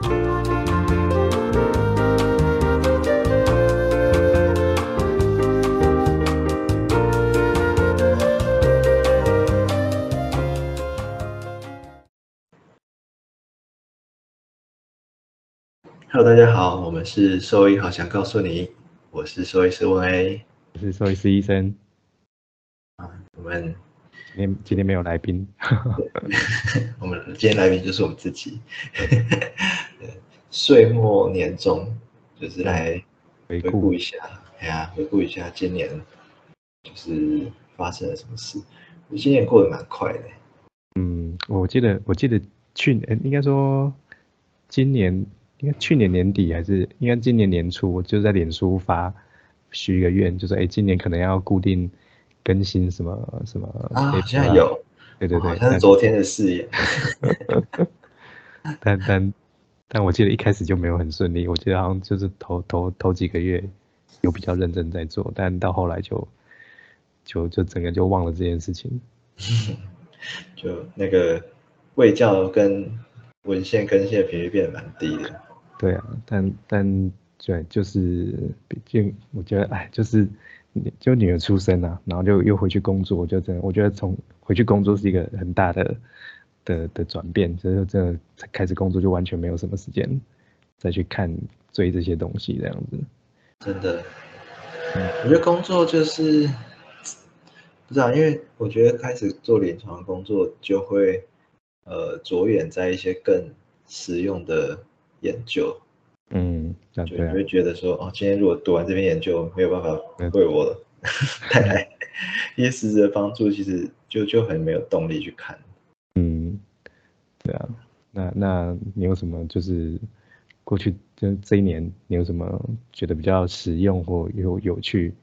Hello，大家好，我们是兽医，好想告诉你，我是兽医师温 A，我是兽医师医生。啊，我们今天今天没有来宾，我们今天来宾就是我们自己。岁末年终，就是来回顾一下，哎呀，回顾一下今年就是发生了什么事。今年过得蛮快的。嗯，我记得我记得去年应该说今年。应该去年年底还是应该今年年初，我就在脸书发许一个愿，就说哎，今年可能要固定更新什么什么啊，好像有，对对对，好像是昨天的事业。但但但我记得一开始就没有很顺利，我记得好像就是头头头几个月有比较认真在做，但到后来就就就整个就忘了这件事情，就那个卫教跟文献更新的频率变得蛮低的。对啊，但但对，就是毕竟我觉得，哎，就是就女儿出生了，然后就又回去工作，就真的，我觉得从回去工作是一个很大的的的转变，所以真的开始工作就完全没有什么时间再去看追这些东西这样子。真的，我觉得工作就是不知道，因为我觉得开始做临床工作就会呃着眼在一些更实用的。研究，嗯，就你会觉得说，哦，今天如果读完这篇研究没有办法为我 带来一些实质的帮助，其实就就很没有动力去看。嗯，对啊，那那你有什么就是过去就这一年你有什么觉得比较实用或有有趣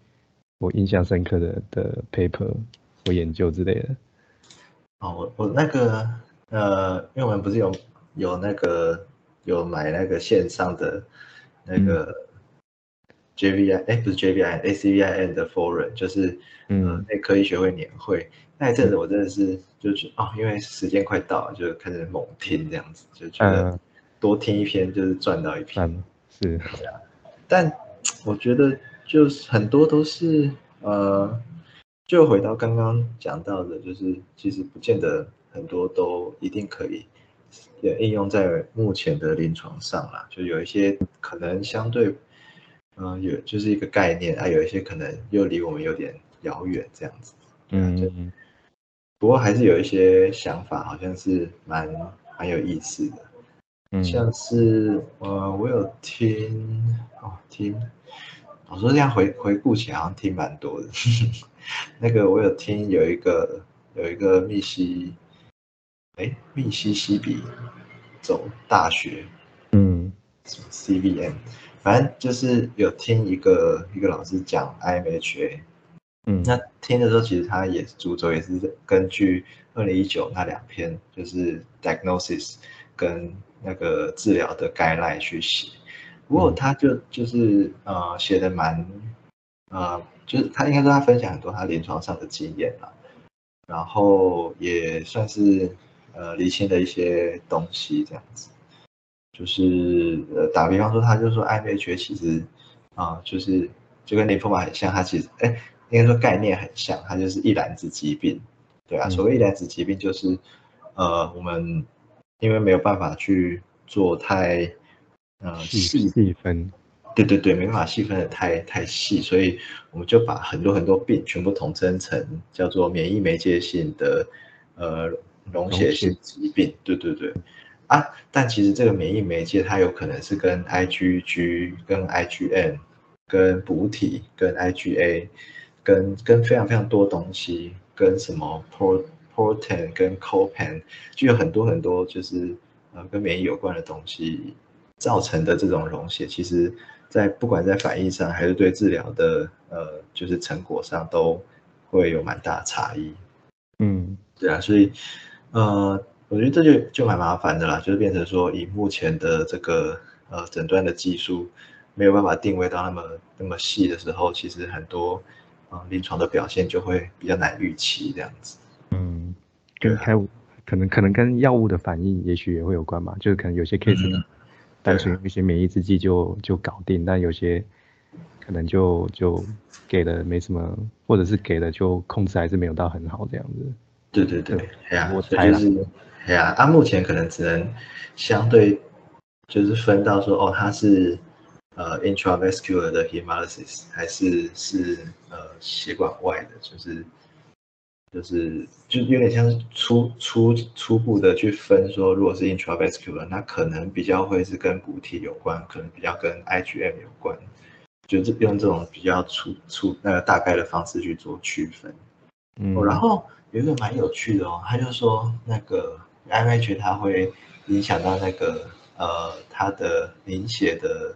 或印象深刻的的 paper 或研究之类的？哦，我我那个呃，因为我们不是有有那个。有买那个线上的那个 JVI，哎，不是 JVI，ACVIN 的 forum，就是嗯内科医学会年会那一阵子，我真的是就觉哦，因为时间快到了，就开始猛听这样子，就觉得多听一篇就是赚到一篇，是。但我觉得就是很多都是呃，就回到刚刚讲到的，就是其实不见得很多都一定可以。也应用在目前的临床上啦，就有一些可能相对，嗯，有就是一个概念啊，有一些可能又离我们有点遥远这样子，嗯，不过还是有一些想法，好像是蛮蛮有意思的，嗯，像是呃，我有听哦听，我说这样回回顾起来好像听蛮多的，那个我有听有一个有一个密西。哎，密西西比走大学，嗯。CBM，反正就是有听一个一个老师讲 IMHA，嗯，那听的时候其实他也主轴也是根据二零一九那两篇就是 diagnosis 跟那个治疗的概赖去写，不过他就就是呃写的蛮呃就是他应该说他分享很多他临床上的经验啦，然后也算是。呃，理清的一些东西，这样子，就是呃，打比方说，他就说 IMH 其实啊，就是就跟淋巴很像，他其实哎，应该说概念很像，它就是一篮子疾病，对啊，所谓一篮子疾病就是呃，我们因为没有办法去做太呃细细分，对对对，没办法细分的太太细，所以我们就把很多很多病全部统称成叫做免疫媒介性的呃。溶血性疾病，对对对，啊，但其实这个免疫媒介它有可能是跟 IgG、跟 IgM、跟补体、跟 IgA、跟跟非常非常多东西，跟什么 Pro Protein、跟 Copan，就有很多很多就是呃跟免疫有关的东西造成的这种溶血，其实在不管在反应上还是对治疗的呃就是成果上都会有蛮大的差异。嗯，对啊，所以。呃，我觉得这就就蛮麻烦的啦，就是变成说，以目前的这个呃诊断的技术，没有办法定位到那么那么细的时候，其实很多啊临床的表现就会比较难预期这样子。嗯，跟开可能可能跟药物的反应也许也会有关嘛，就是可能有些 case 单纯用一些免疫制剂就就搞定，但有些可能就就给的没什么，或者是给的就控制还是没有到很好这样子。对对对，哎呀，我猜啦所以就是，哎呀，啊，目前可能只能相对就是分到说，哦，它是呃 intravascular 的 hemolysis 还是是呃血管外的，就是就是就有点像是初初初步的去分说，如果是 intravascular，那可能比较会是跟补体有关，可能比较跟 IgM 有关，就是用这种比较粗粗那个大概的方式去做区分。嗯，哦，然后有一个蛮有趣的哦，他就说那个 IMH 它会影响到那个呃它的凝血的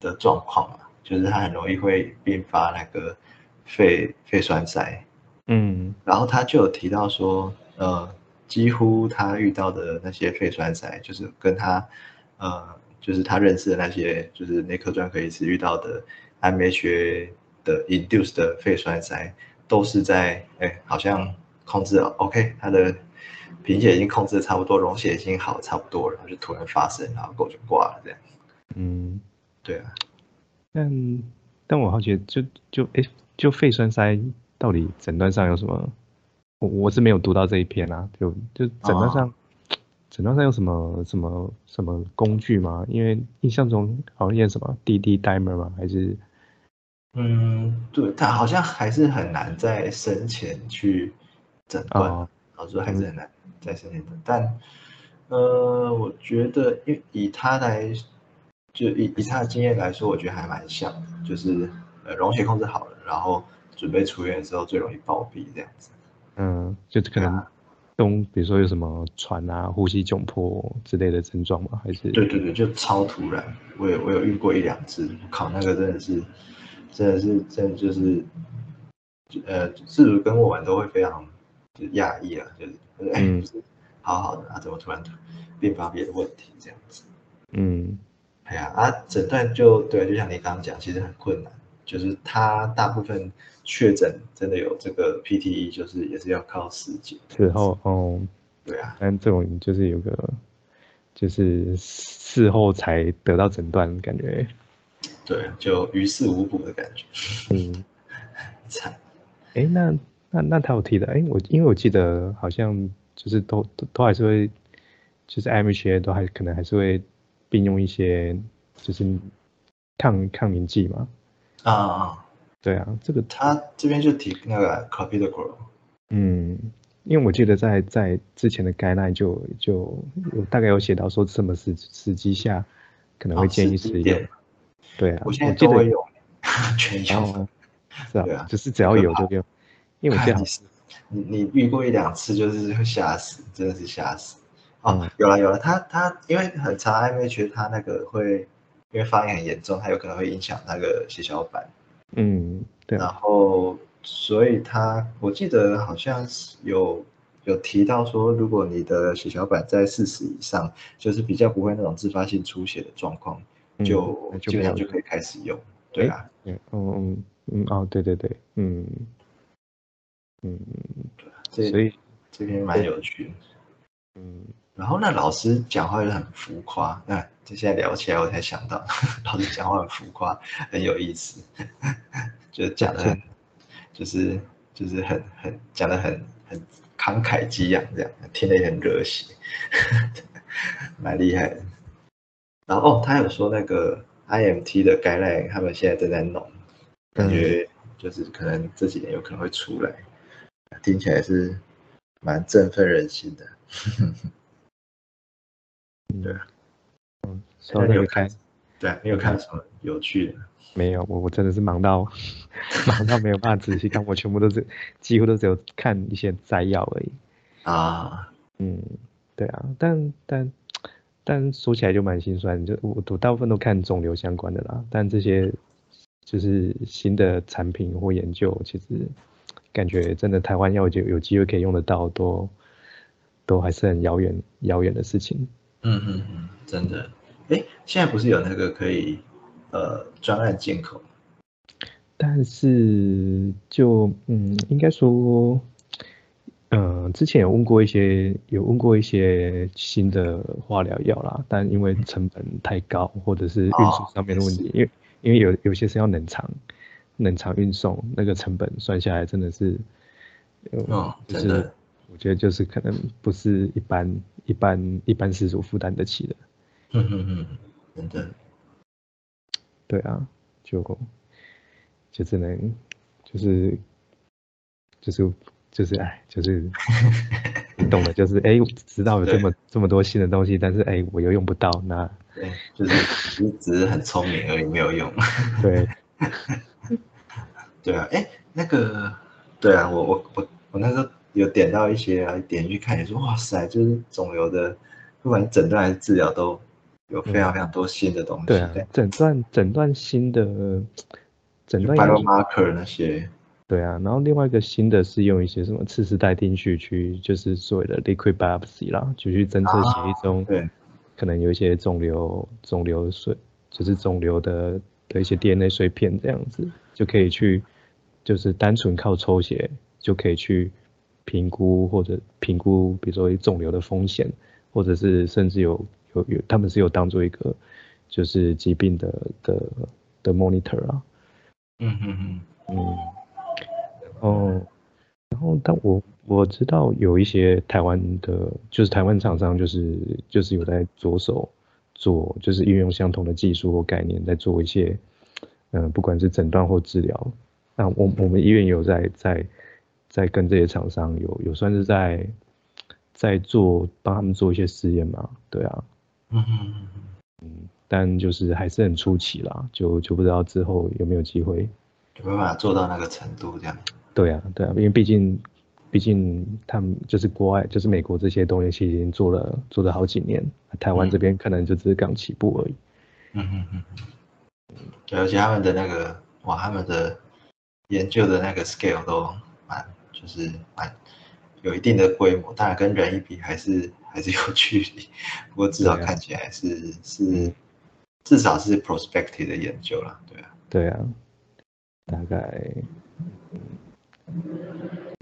的状况嘛，就是它很容易会并发那个肺肺栓塞。嗯然后他就有提到说，呃，几乎他遇到的那些肺栓塞，就是跟他呃就是他认识的那些就是内科专科医师遇到的 IMH 的 induced 的肺栓塞，都是在哎好像控制了 OK，他的贫血已经控制的差不多，溶血已经好差不多了，然后就突然发生，然后狗就挂了这样。嗯，对啊，但但我好奇，就就哎，就肺栓塞到底诊断上有什么？我我是没有读到这一篇啊，就就诊断上，诊断上有什么什么什么工具吗？因为印象中好像验什么 DD dimer 吗？还是嗯，对，他好像还是很难在生前去诊断。哦老实说还是很难在生前诊，但呃，我觉得因以他来，就以以他的经验来说，我觉得还蛮像的，就是呃溶血控制好了，然后准备出院的时候最容易暴毙这样子。嗯，就可能东，比如说有什么喘啊、呼吸窘迫之类的症状吗？还是对对对，就超突然，我有我有遇过一两次，靠那个真的是，真的是真的就是，呃，自主跟我玩都会非常就讶异啊，就是哎，嗯 就是好好的啊，怎么突然并发别的问题这样子？嗯哎呀啊，诊断就对，就像你刚刚讲，其实很困难，就是他大部分确诊真的有这个 PTE，就是也是要靠时间。事后哦，对啊，但这种就是有个就是事后才得到诊断，感觉对，就于事无补的感觉，嗯。惨。哎，那那那他有提的，哎，我因为我记得好像就是都都都还是会，就是 MHA 都还可能还是会并用一些就是抗抗凝剂嘛，啊啊啊！对啊，这个他这边就提那个 clopidogrel，嗯，因为我记得在在之前的 guideline 就就有大概有写到说什么时时机下可能会哦建议使用时机点，对啊，我现在都会用，全用。哦，是对啊啊，就是只要有就用，因为我记得好看你是你你遇过一两次，就是会吓死，真的是吓死。哦嗯，有了有了，他他因为很长 IMH，他那个会因为发炎很严重，他有可能会影响那个血小板，嗯，对然啊，后所以他我记得好像是有有提到说，如果你的血小板在四十以上，就是比较不会那种自发性出血的状况，嗯就基本上就可以开始用。对啊，嗯嗯嗯，哦，对对对，嗯嗯，对所以这边蛮有趣的。嗯然后那老师讲话又很浮夸，那这现在聊起来我才想到，老师讲话很浮夸，很有意思，就讲的很，就是就是很很讲的很很慷慨激昂这样，听得也很热血，蛮厉害的。然后哦，他有说那个 IMT 的 guideline，他们现在正在弄，感觉就是可能这几年有可能会出来，听起来是蛮振奋人心的。对啊，嗯，说那个那你有看开对啊，你有看什么有趣的？没有，我我真的是忙到 忙到没有办法仔细看，我全部都是几乎都只有看一些摘要而已。啊，嗯，对啊，但但但说起来就蛮心酸，就我我大部分都看肿瘤相关的啦，但这些就是新的产品或研究，其实感觉真的台湾要有有机会可以用得到，都都还是很遥远遥远的事情。嗯嗯嗯，真的。哎，现在不是有那个可以呃专案进口？但是就嗯，应该说嗯，之前有问过一些，有问过一些新的化疗药啦，但因为成本太高，或者是运输上面的问题，因为因为有有些是要冷藏，冷藏运送，那个成本算下来真的是，哦，真的，我觉得就是可能不是一般一般一般失主负担得起的。嗯嗯嗯，真的。对啊，就就只能就是就是就是哎，就是 你懂的，就是哎，知道有这么这么多新的东西，但是哎，我又用不到，那对，就是你只是很聪明而已，没有用。对，对啊，哎，那个，对啊，我我我我那时候有点到一些啊，点进去看，也说哇塞，就是肿瘤的，不管诊断还是治疗都。有非常非常多新的东西，对啊，诊断诊断新的诊断 biomarker 那些，对啊，然后另外一个新的是用一些什么次世代定序去，就是所谓的 liquid biopsy 啦，就去侦测血液中可能有一些肿瘤肿瘤碎，就是肿瘤的的一些 DNA 碎片这样子，就可以去就是单纯靠抽血就可以去评估或者评估，比如说肿瘤的风险，或者是甚至有。有有，他们是有当做一个就是疾病的的的 monitor 啊，嗯嗯嗯。嗯，哦，然后但我我知道有一些台湾的，就是台湾厂商就是就是有在着手做，就是运用相同的技术或概念在做一些，嗯，不管是诊断或治疗，那我我们医院有在在在跟这些厂商有有算是在在做帮他们做一些试验嘛，对啊。嗯嗯嗯但就是还是很初期啦，就就不知道之后有没有机会，有办法做到那个程度这样。对啊，对啊，因为毕竟毕竟他们就是国外，就是美国这些东西已经做了做了好几年，台湾这边可能就只是刚起步而已。嗯嗯嗯嗯，对，而且他们的那个哇，他们的研究的那个 scale 都蛮就是蛮有一定的规模，当然跟人一比还是。还是有距离，不过至少看起来是是至少是 prospective 的研究了，对啊，对啊，大概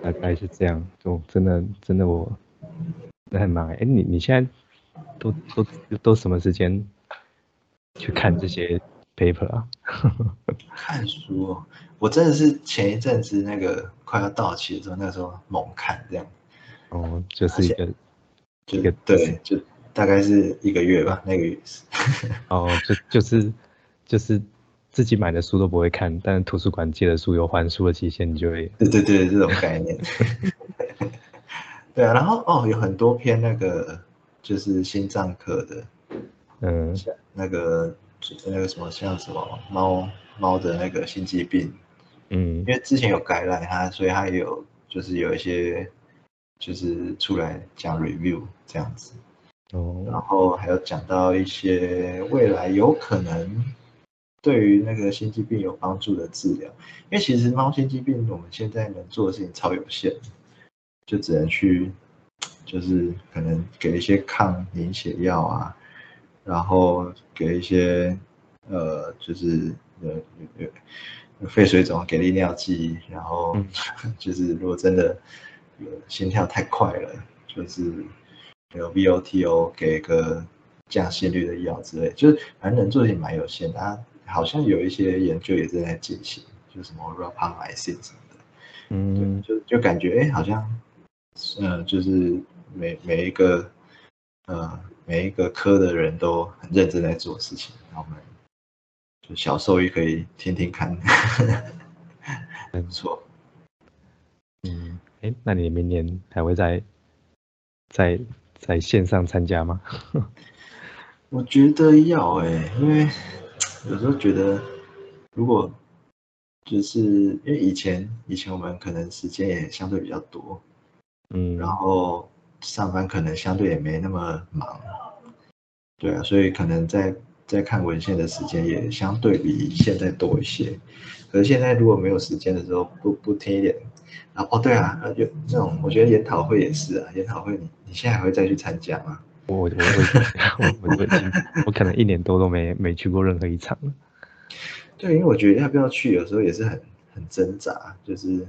大概是这样，就真的真的我很忙哎，你你现在都都都什么时间去看这些 paper 啊？看书，我真的是前一阵子那个快要到期的时候，那时候猛看这样，哦，就是一个。这个对，就大概是一个月吧，那个月是。哦，就就是就是自己买的书都不会看，但图书馆借的书有还书的期限，你就会。对对对，这种概念。对啊，然后哦，有很多篇那个就是心脏科的，嗯，那个那个什么像什么猫猫的那个心肌病，嗯，因为之前有感染它，所以它有就是有一些。就是出来讲 review 这样子，哦，然后还有讲到一些未来有可能对于那个心肌病有帮助的治疗，因为其实猫心肌病我们现在能做的事情超有限，就只能去就是可能给一些抗凝血药啊，然后给一些呃就是呃有肺水肿给利尿剂，然后就是如果真的。心跳太快了，就是有 VOTO 给个降心率的药之类，就是反正能做的也蛮有限的。好像有一些研究也正在进行，就什么 rapamycin 什么的，嗯，就就感觉哎，好像，嗯，就是每每一个，呃，每一个科的人都很认真在做事情，那我们就小兽医可以听听看，还不错，嗯。哎，那你明年还会在在在线上参加吗？我觉得要哎，因为有时候觉得，如果就是因为以前以前我们可能时间也相对比较多，嗯，然后上班可能相对也没那么忙，对啊，所以可能在在看文献的时间也相对比现在多一些。可是现在如果没有时间的时候，不不听一点。哦，对啊，就那种，我觉得研讨会也是啊，研讨会你你现在还会再去参加吗？我我我我我我可能一年多都没没去过任何一场了。对，因为我觉得要不要去，有时候也是很很挣扎，就是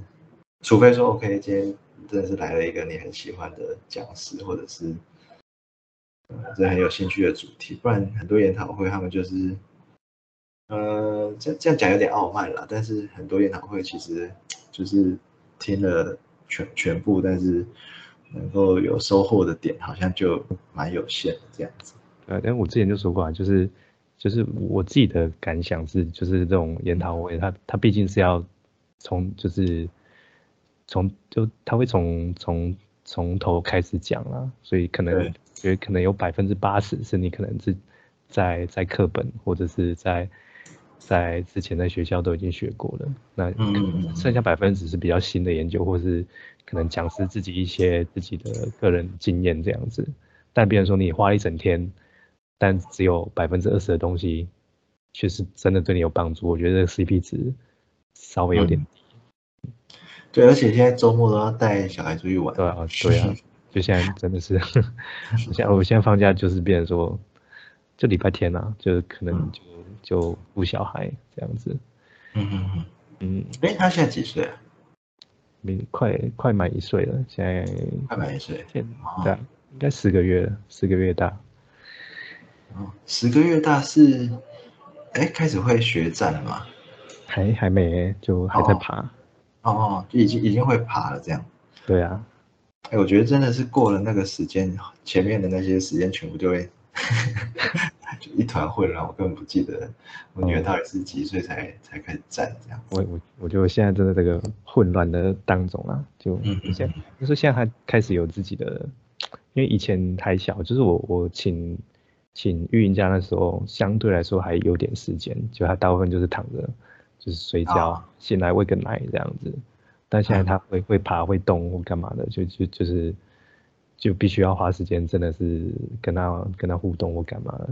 除非说 OK，今天真的是来了一个你很喜欢的讲师，或者是呃，这很有兴趣的主题，不然很多研讨会他们就是，呃，这这样讲有点傲慢了，但是很多研讨会其实就是听了全全部，但是能够有收获的点好像就蛮有限的这样子。呃，但我之前就说过啊，就是就是我自己的感想是，就是这种研讨会，它它毕竟是要从就是从就他会从从从头开始讲啊，所以可能觉得可能有百分之八十是你可能是在在课本或者是在在之前在学校都已经学过了，那剩下百分之是比较新的研究，或是可能讲师自己一些自己的个人经验这样子，但比如说你花一整天。但只有百分之二十的东西，确实真的对你有帮助。我觉得 CP 值稍微有点低。对，而且现在周末都要带小孩出去玩。对啊，对啊，就现在真的是，现在我现在放假就是变成说，就礼拜天啊，就可能就就顾小孩这样子。嗯嗯嗯嗯。哎，他现在几岁啊？明快快满一岁了，现在快满一岁。对，应该十个月了，十个月大。哦十个月大是，哎，开始会学站了吗？还还没，就还在爬。哦哦，就已经已经会爬了这样。对啊。哎，我觉得真的是过了那个时间，前面的那些时间全部就会 就一团混乱，我根本不记得我女儿到底是几岁才才开始站这样。我我我觉得现在真的这个混乱的当中啊，就现在就是现在她开始有自己的，因为以前还小，就是我我请。请育婴假的时候，相对来说还有点时间，就他大部分就是躺着，就是睡觉，醒来喂个奶这样子。但现在他会会爬会动或干嘛的，就就就是就必须要花时间，真的是跟他跟他互动或干嘛的。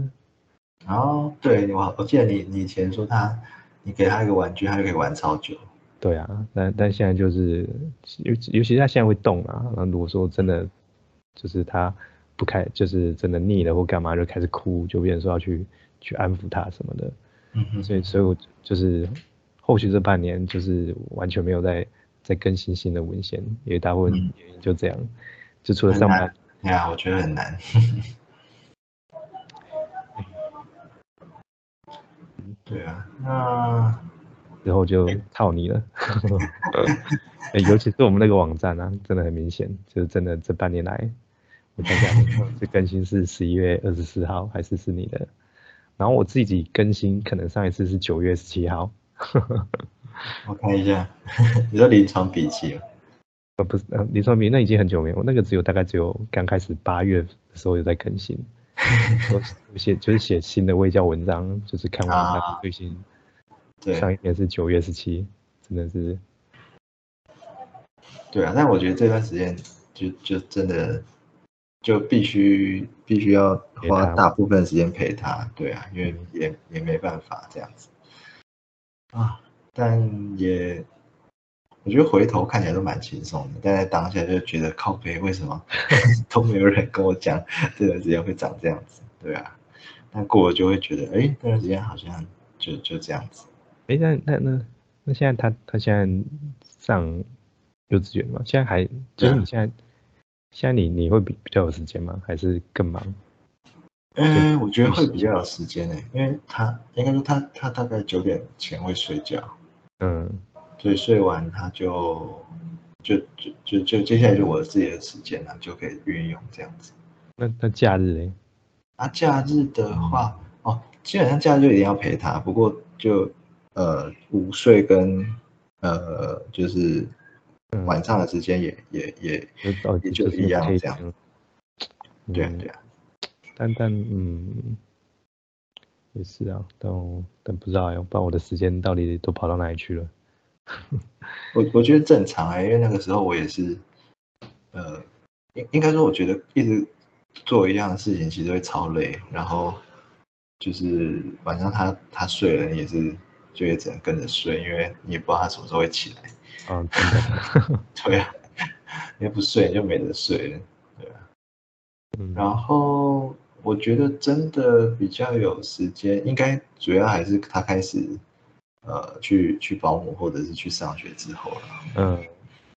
哦，对我我记得你你以前说他，你给他一个玩具，他就可以玩超久。对啊，但但现在就是尤尤其他现在会动啊，那如果说真的就是他。不开就是真的腻了或干嘛就开始哭，就变成说要去去安抚他什么的，嗯哼所以所以我就是后续这半年就是完全没有在在更新新的文献，因为大部分原因就这样，就除了上班，对啊，我觉得很难，对啊，那之后就靠你了，尤其是我们那个网站啊，真的很明显，就是真的这半年来。我看下，这更新是十一月二十四号还是是你的？然后我自己更新，可能上一次是九月十七号。我看一下，你说临床笔记吗？呃，不是，呃，临床笔那已经很久没有，那个只有大概只有刚开始八月的时候有在更新。我写就是写新的微教文章，就是看完那个最新。对。上一篇是九月十七，真的是。对啊，但我觉得这段时间就就真的。就必须必须要花大部分时间陪他，对啊，因为也也没办法这样子啊，但也我觉得回头看起来都蛮轻松的，但在当下就觉得靠背为什么 都没有人跟我讲这段时间会长这样子，对啊，但过了就会觉得哎，这段时间好像就就这样子，哎，那那那那现在他他现在上幼稚园吗？现在还就是你现在。现在你你会比比较有时间吗？还是更忙？嗯，我觉得会比较有时间诶，因为他应该说他他大概九点前会睡觉，嗯，所以睡完他就就就就就接下来就我自己的时间了，就可以运用这样子。那那假日嘞？啊，假日的话，哦，基本上假日就一定要陪他，不过就呃午睡跟呃就是。晚上的时间也也也也就一样这样，对啊对啊，但但嗯，也是啊，但但不知道呀，不知道我的时间到底都跑到哪里去了。我我觉得正常啊，因为那个时候我也是，呃，应应该说我觉得一直做一样的事情其实会超累，然后就是晚上他他睡了，你也是就也只能跟着睡，因为你也不知道他什么时候会起来。嗯，真的，对啊，你不睡就没得睡了，对啊。然后我觉得真的比较有时间，应该主要还是他开始呃去去保姆或者是去上学之后了。嗯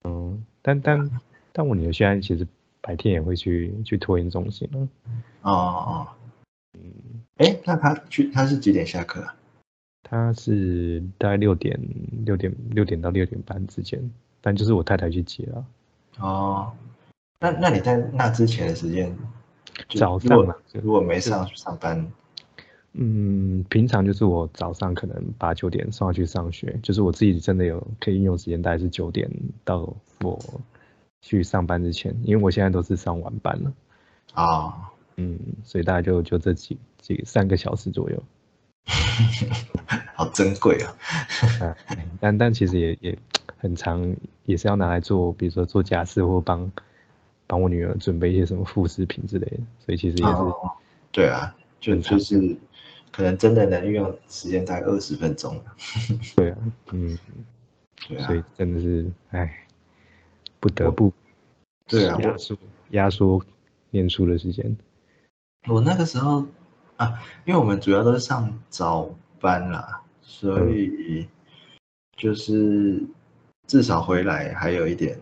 嗯，但但但我女儿现在其实白天也会去去托婴中心了。哦哦，嗯，哎，那她去她是几点下课？她是大概六点六点六点到六点半之间，但就是我太太去接了。哦，那那你在那之前的时间，早上嘛，如果没上上班，嗯，平常就是我早上可能八九点送他去上学，就是我自己真的有可以运用时间，大概是九点到我去上班之前，因为我现在都是上晚班了。啊，嗯，所以大概就就这几几三个小时左右。好珍贵啊！但但其实也也很长，也是要拿来做，比如说做家事或帮帮我女儿准备一些什么副食品之类的，所以其实也是，对啊，就就是可能真的能运用时间大概二十分钟 对啊，嗯，对啊，所以真的是，哎，不得不，对啊，压缩压缩念书的时间。我那个时候。啊，因为我们主要都是上早班啦，所以就是至少回来还有一点，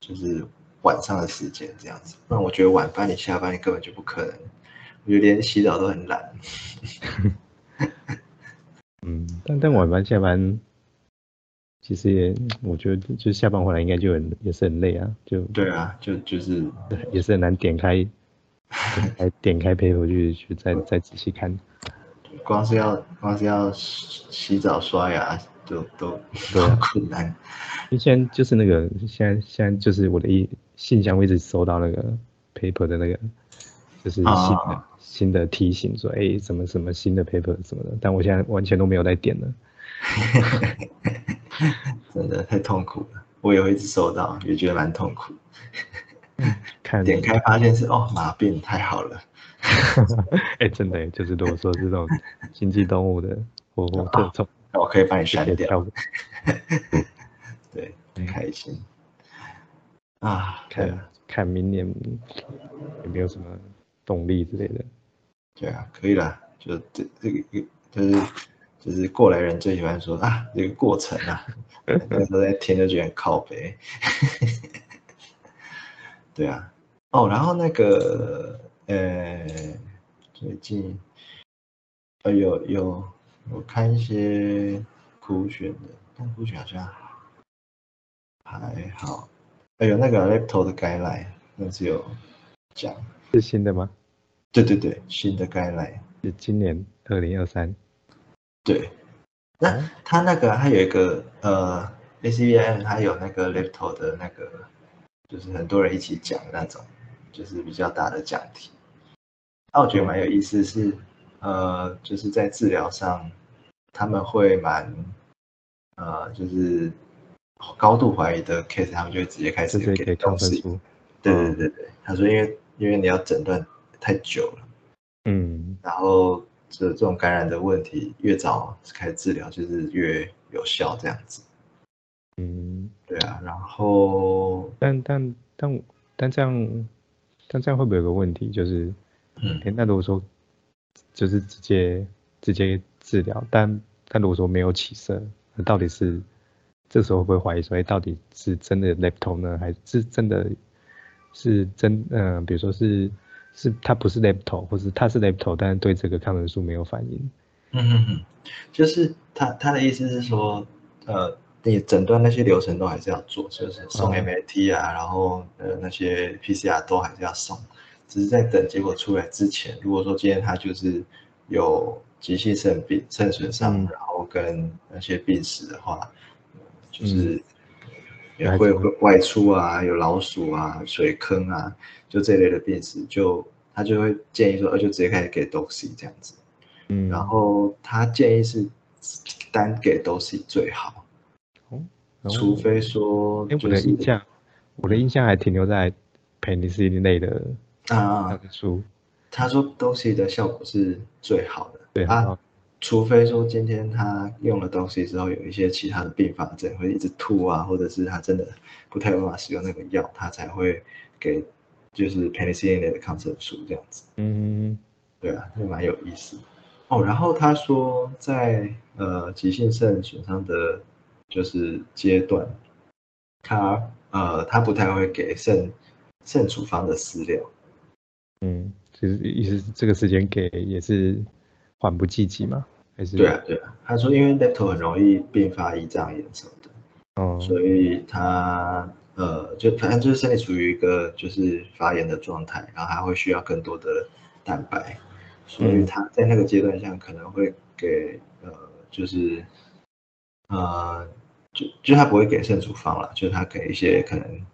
就是晚上的时间这样子。不然我觉得晚班你下班你根本就不可能，我觉得连洗澡都很懒。嗯，但但晚班下班，其实也我觉得就下班回来应该就很也是很累啊，就对啊，就就是也是很难点开。还 点开配合去去再再仔细看，光是要光是要洗澡刷牙都都都困难。现在就是那个现在现在就是我的一信箱，我一直收到那个 paper 的那个就是新的新的提醒，说哎什么什么新的 paper 什么的，但我现在完全都没有在点了。真的太痛苦了，我也会一直收到，也觉得蛮痛苦。看点开发现是哦，马病太好了。哎，真的就是如果说是这种经济动物的活活特种，我可以把你删掉。对，很开心啊！看看明年有没有什么动力之类的。对啊，可以啦。就这这个就是就是过来人最喜欢说啊，这个过程啊，那时候在听就觉得很靠背。对啊，哦，然后那个，呃，最近，呃，有有，我看一些酷选的，但酷选好像还好，哎呦那个 Laptop 的 Guideline，那是有讲，是新的吗？对对对，新的 Guideline，是今年二零二三。对，那它那个还有一个，呃，ACBM 它有那个 Laptop 的那个。就是很多人一起讲那种，就是比较大的讲题。那我觉得蛮有意思，是呃，就是在治疗上，他们会蛮呃，就是高度怀疑的 case，他们就会直接开始给东西。对对对对，他说因为因为你要诊断太久了，嗯，然后这这种感染的问题越早开始治疗，就是越有效这样子。嗯，对啊，然后，但但但但这样，但这样会不会有个问题，就是，嗯，那如果说，就是直接直接治疗，但但如果说没有起色，那到底是，这时候会不会怀疑说，哎，到底是真的 lepto 呢，还是真的是真，嗯，比如说是是它不是 lepto，或是它是 lepto，但是对这个抗生素没有反应？嗯哼哼，就是他他的意思是说，呃。你诊断那些流程都还是要做，就是送 MAT 啊，然后呃那些 PCR 都还是要送，只是在等结果出来之前，如果说今天他就是有急性肾病、肾损伤，然后跟那些病史的话，就是也会外出啊，有老鼠啊、水坑啊，就这类的病史，就他就会建议说，呃就直接开始给 Doxy 这样子，嗯，然后他建议是单给 Doxy 最好。哦除非说，哎，我的印象，我的印象还停留在 penicillin 类的啊书。他说东西的效果是最好的，对啊。除非说今天他用了东西之后有一些其他的并发症，会一直吐啊，或者是他真的不太有办法使用那个药，他才会给就是 penicillin 类的抗生素这样子。嗯，对啊，就蛮有意思。哦，然后他说在呃急性肾损伤的。就是阶段，他呃他不太会给肾肾处方的饲料。嗯，其实意思是这个时间给也是缓不济急嘛？还是？对啊对啊，他说因为 lepto 很容易并发胰脏炎什么的，哦，所以他呃就反正就是身体处于一个就是发炎的状态，然后他会需要更多的蛋白，所以他在那个阶段下可能会给呃就是呃就就他不会给肾处方了，就是他给一些可能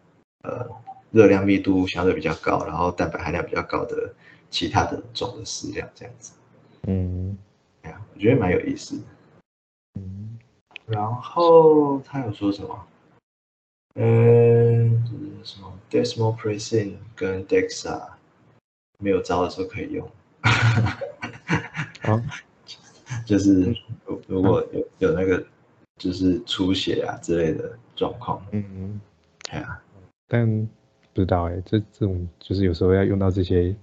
呃热量密度相对比较高，然后蛋白含量比较高的其他的种的饲料这样子。嗯哎呀，我觉得蛮有意思的。嗯然后他有说什么？嗯，就是什么 desmopressin 跟 dexa 没有招的时候可以用。好，就是如如果有有那个就是出血啊之类的状况，嗯，哎呀，但不知道哎，这这种就是有时候要用到这些，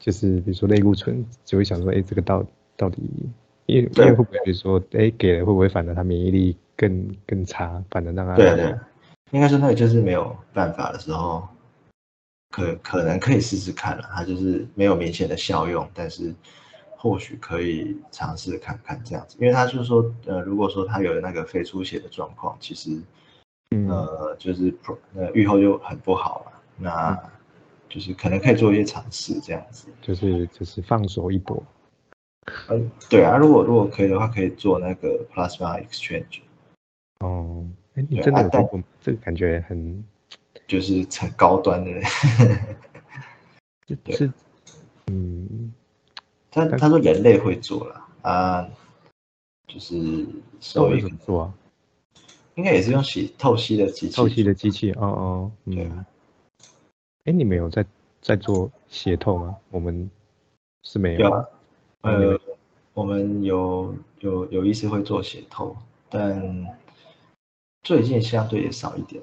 就是比如说类固醇，就会想说，哎，这个到到底，因为因为会不会比如说，哎，给了会不会反而他免疫力更更差，反而让他对啊对。啊，应该说那个就是没有办法的时候，可可能可以试试看了，它就是没有明显的效用，但是或许可以尝试看看这样子，因为他就是说，呃，如果说他有那个肺出血的状况，其实嗯呃就是呃预后就很不好了，那就是可能可以做一些尝试这样子。就是就是放手一搏，嗯，对啊，如果如果可以的话，可以做那个 plasma exchange，哦，哎，你真的有做过吗？这个感觉很就是很高端的。对是，嗯，他他说人类会做了啊，就是那受益会怎么做啊？应该也是用洗透析的机器透析的做机器，哦哦，对嗯，哎，你们有在在做血透吗？我们是没有有啊，呃，我们有有有医师会做血透，但最近相对也少一点。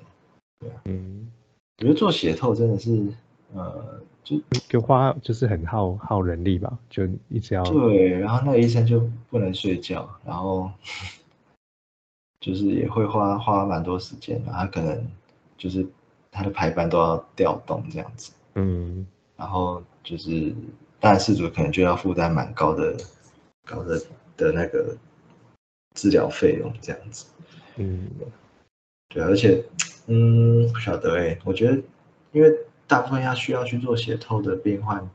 嗯，我觉得做血透真的是，呃，就就花就是很耗耗人力吧，就一直要对，然后那个医生就不能睡觉，然后就是也会花花蛮多时间的，他可能就是他的排班都要调动这样子，嗯。然后就是当然事主可能就要负担蛮高的高的的那个治疗费用这样子，嗯。对，而且嗯不晓得哎、我觉得因为大部分要需要去做血透的病患，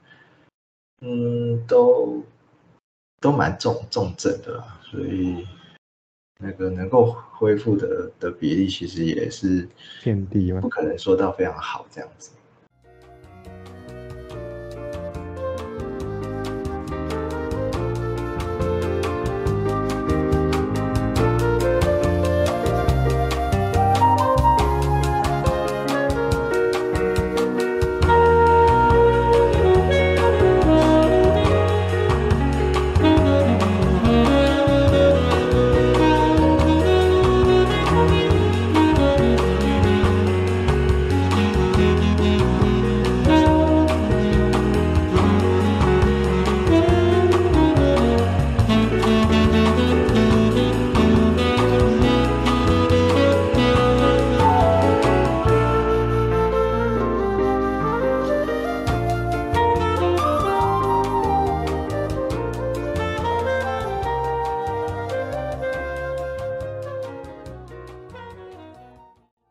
嗯都都蛮重重症的啦，所以那个能够恢复的的比例其实也是偏低嘛不，可能说到非常好这样子。